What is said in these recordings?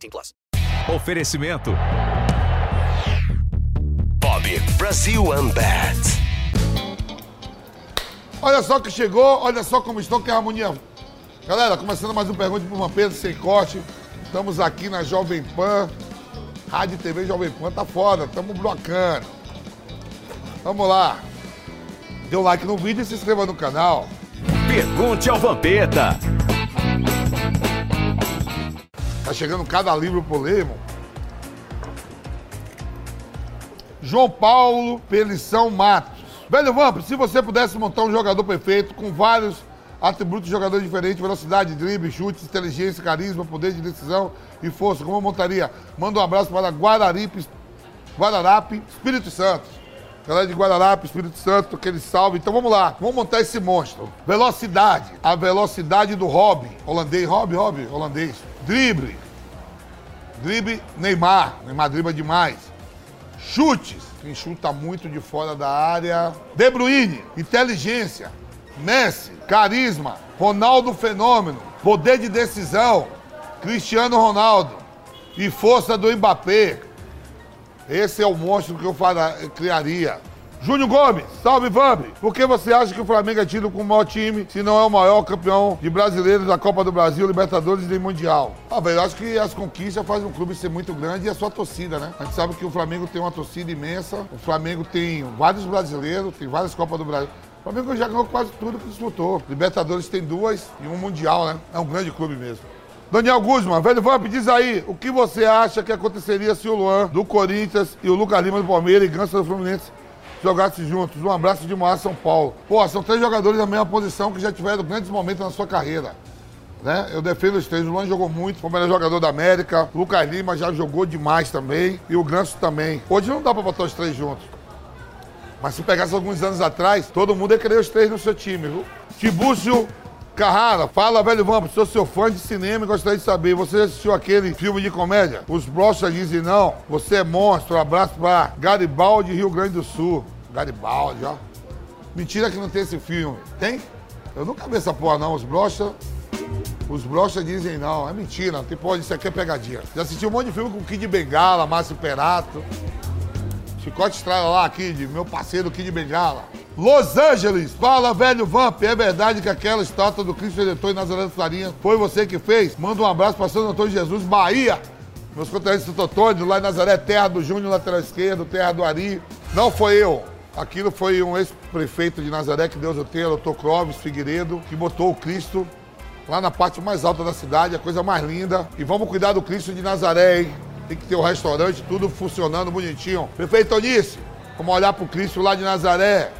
18 plus. Oferecimento. Bob Brasil Unbat. Olha só que chegou, olha só como estão, que harmonia. Galera, começando mais um Pergunte para uma Pedro Sem Corte. Estamos aqui na Jovem Pan. Rádio e TV Jovem Pan tá foda, estamos blocando. Vamos lá. Dê um like no vídeo e se inscreva no canal. Pergunte ao Vampeta. Tá chegando cada livro pro ler, irmão. João Paulo Pelição Matos. Velho Vamp, se você pudesse montar um jogador perfeito com vários atributos de jogador diferentes, velocidade, drible, chutes, inteligência, carisma, poder de decisão e força, como eu montaria? Manda um abraço para Guararipe, Guararape, Espírito Santo. Galera de Guararape, Espírito Santo, aquele salve. Então vamos lá, vamos montar esse monstro. Velocidade, a velocidade do Rob, holandês, Rob, Rob, holandês. Drible, drible Neymar, Neymar dribla demais. Chutes, quem chuta muito de fora da área. De Bruyne, inteligência. Messi, carisma. Ronaldo Fenômeno, poder de decisão. Cristiano Ronaldo e força do Mbappé. Esse é o monstro que eu fala- criaria. Júnior Gomes, salve Vamp! Por que você acha que o Flamengo é tido como o maior time, se não é o maior campeão de brasileiros da Copa do Brasil, Libertadores e Mundial? Ah, velho, acho que as conquistas fazem um clube ser muito grande e a sua torcida, né? A gente sabe que o Flamengo tem uma torcida imensa, o Flamengo tem vários brasileiros, tem várias Copas do Brasil. O Flamengo já ganhou quase tudo que disputou. Libertadores tem duas e um Mundial, né? É um grande clube mesmo. Daniel Guzman, velho Vamp, diz aí, o que você acha que aconteceria se o Luan do Corinthians e o Lucas Lima do Palmeiras e Ganso do Fluminense jogassem juntos? Um abraço de Moá, São Paulo. Pô, são três jogadores da mesma posição que já tiveram grandes momentos na sua carreira. Né? Eu defendo os três. O Luan jogou muito, foi o melhor jogador da América. O Lucas Lima já jogou demais também. E o Ganso também. Hoje não dá pra botar os três juntos. Mas se pegasse alguns anos atrás, todo mundo ia querer os três no seu time, viu? Tibúcio Carrara, fala, velho Vamp, sou seu fã de cinema e gostaria de saber, você assistiu aquele filme de comédia? Os brochas dizem não, você é monstro, abraço pra Garibaldi, Rio Grande do Sul. Garibaldi, ó. Mentira que não tem esse filme. Tem? Eu nunca vi essa porra não, os brochas... Os brochas dizem não, é mentira, tem porra, isso aqui é pegadinha. Já assisti um monte de filme com Kid Bengala, Márcio Perato. Chicote Estrada lá, Kid, meu parceiro Kid Bengala. Los Angeles, fala, velho Vamp, é verdade que aquela estátua do Cristo Redentor em Nazaré das Farinhas foi você que fez? Manda um abraço para Santo Antônio Jesus, Bahia. Meus conterrâneos de Santo Antônio, lá em Nazaré, terra do Júnior, lateral esquerdo, terra do Ari. Não foi eu. Aquilo foi um ex-prefeito de Nazaré, que Deus o tenha, doutor Clóvis Figueiredo, que botou o Cristo lá na parte mais alta da cidade, a coisa mais linda. E vamos cuidar do Cristo de Nazaré, hein? Tem que ter o restaurante, tudo funcionando bonitinho. Prefeito Onice, vamos olhar pro Cristo lá de Nazaré.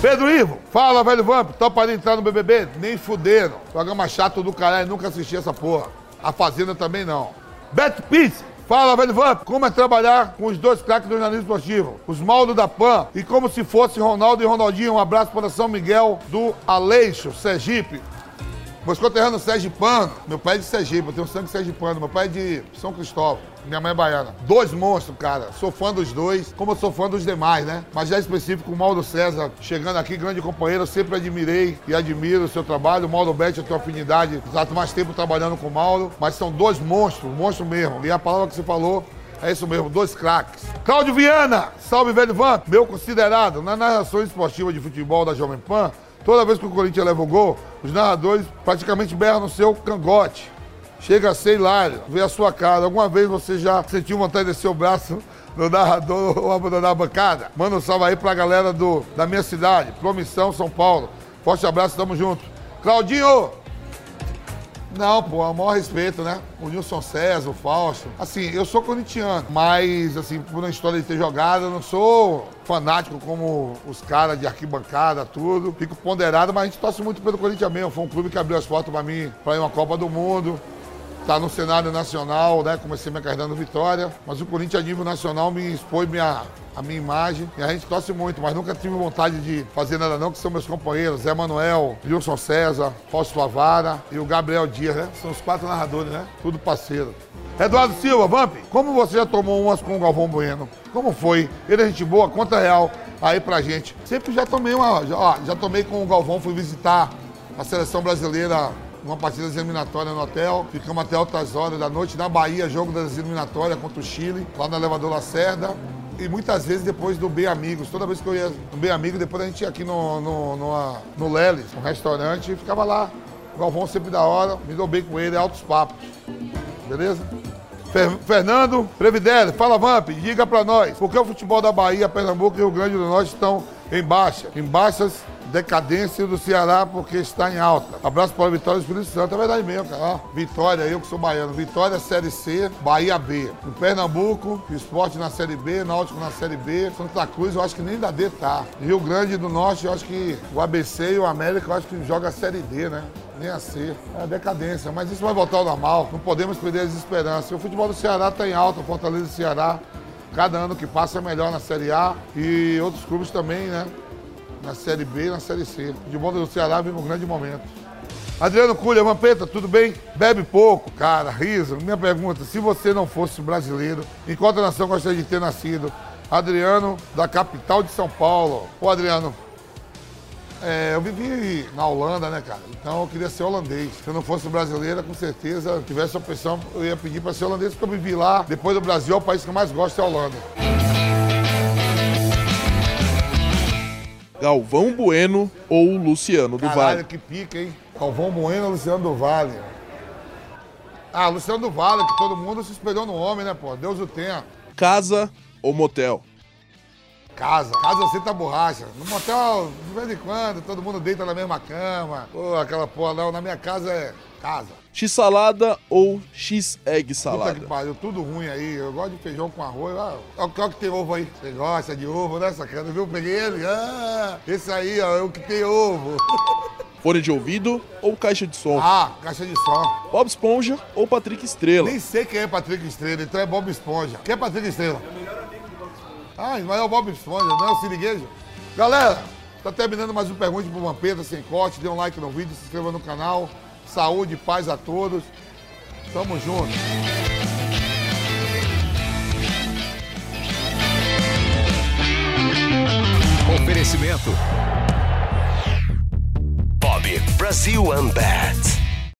Pedro Ivo, fala, velho Vamp. Topa ali entrar no BBB? Nem fuderam. Programa chato do caralho, nunca assisti essa porra. A Fazenda também não. Beto Pizzi, fala, velho Vamp. Como é trabalhar com os dois craques do jornalismo esportivo? Os Maldo da Pan e como se fosse Ronaldo e Ronaldinho. Um abraço para São Miguel do Aleixo, Sergipe. Meus conterrâneos sergipano, meu pai é de Sergipe, eu tenho sangue sergipano, meu pai é de São Cristóvão. Minha mãe é baiana. Dois monstros, cara. Sou fã dos dois, como eu sou fã dos demais, né? Mas já específico, o Mauro César, chegando aqui, grande companheiro, eu sempre admirei e admiro o seu trabalho. O Mauro Betti, eu tenho afinidade, há mais tempo trabalhando com o Mauro. Mas são dois monstros, monstros mesmo. E a palavra que você falou é isso mesmo, dois craques. Cláudio Viana, salve velho Van, meu considerado. Na narração esportiva de futebol da Jovem Pan, toda vez que o Corinthians leva o gol, os narradores praticamente berram no seu cangote. Chega a ser hilário, ver a sua cara. Alguma vez você já sentiu vontade de descer o braço no narrador ou abandonar a bancada? Manda um salve aí pra galera do, da minha cidade, Promissão, São Paulo. Forte abraço, tamo junto. Claudinho, não, pô, é o maior respeito, né? O Nilson César, o Fausto. Assim, eu sou corintiano, mas, assim, por uma história de ter jogado, eu não sou fanático como os caras de arquibancada, tudo. Fico ponderado, mas a gente torce muito pelo Corinthians mesmo. Foi um clube que abriu as portas pra mim pra ir uma Copa do Mundo tá no cenário nacional, né? Comecei carreira no Vitória, mas o Corinthians a nível nacional me expôs minha, a minha imagem e a gente torce muito, mas nunca tive vontade de fazer nada não, que são meus companheiros, Zé Manuel, Wilson César, Fausto Lavara e o Gabriel Dias, né? São os quatro narradores, né? Tudo parceiro. Eduardo Silva, Vamp, como você já tomou umas com o Galvão Bueno? Como foi? Ele é gente boa, conta real aí pra gente. Sempre já tomei uma, já, ó, já tomei com o Galvão, fui visitar a seleção brasileira uma partida eliminatória no hotel. Ficamos até altas horas da noite. Na Bahia, jogo das eliminatórias contra o Chile, lá no elevador Lacerda. E muitas vezes depois do Bem Amigos. Toda vez que eu ia no Bem Amigo, depois a gente ia aqui no, no, no, no Leles, um restaurante, e ficava lá. O Galvão sempre da hora, me dou bem com ele, altos papos. Beleza? Fer Fernando Previdere, fala Vamp, diga pra nós, por que o futebol da Bahia, Pernambuco e Rio Grande do Norte estão em baixa? Em baixas decadência do Ceará porque está em alta. Abraço para a Vitória do Espírito Santo. É verdade mesmo, cara. Vitória, eu que sou baiano. Vitória Série C, Bahia B. Em Pernambuco, esporte na Série B, Náutico na Série B. Santa Cruz, eu acho que nem da D tá. Rio Grande do Norte, eu acho que o ABC e o América, eu acho que joga a Série D, né? Nem a C. É a decadência. Mas isso vai voltar ao normal. Não podemos perder as esperanças. O futebol do Ceará está em alta, Fortaleza e Ceará. Cada ano que passa é melhor na Série A e outros clubes também, né? Na Série B e na Série C. De bom do Ceará vive um grande momento. Adriano Cunha, Vampeta, tudo bem? Bebe pouco, cara, riso. Minha pergunta, se você não fosse brasileiro, em qual nação gostaria de ter nascido? Adriano, da capital de São Paulo. Ô, Adriano, é, eu vivi na Holanda, né, cara? Então eu queria ser holandês. Se eu não fosse brasileira, com certeza, se tivesse a opção, eu ia pedir para ser holandês, porque eu vivi lá. Depois do Brasil, é o país que eu mais gosto é a Holanda. Galvão Bueno ou Luciano do Caralho, Vale? que pica, hein? Galvão Bueno ou Luciano do Vale? Ah, Luciano do Vale, que todo mundo se espelhou no homem, né, pô? Deus o tenha. Casa ou motel? Casa. Casa senta borracha. No motel, de vez em quando, todo mundo deita na mesma cama. Pô, aquela porra não. Na minha casa é casa. X-salada ou X-egg Puta salada? que pariu, tudo ruim aí. Eu gosto de feijão com arroz. Ah, Olha o que tem ovo aí. Você gosta de ovo, né, sacana? Viu? Peguei ele. Ah, esse aí, ó, é o que tem ovo. Fone de ouvido ou caixa de som? Ah, caixa de som. Bob Esponja ou Patrick Estrela? Nem sei quem é Patrick Estrela, então é Bob Esponja. Quem é Patrick Estrela? Ah, mas é o Bob Esponja, não é o Siriguejo? Galera, tá terminando mais um Pergunte pro Vampeta sem corte. Dê um like no vídeo, se inscreva no canal. Saúde e paz a todos. Tamo junto. Oferecimento. Bob Brasil Unbat.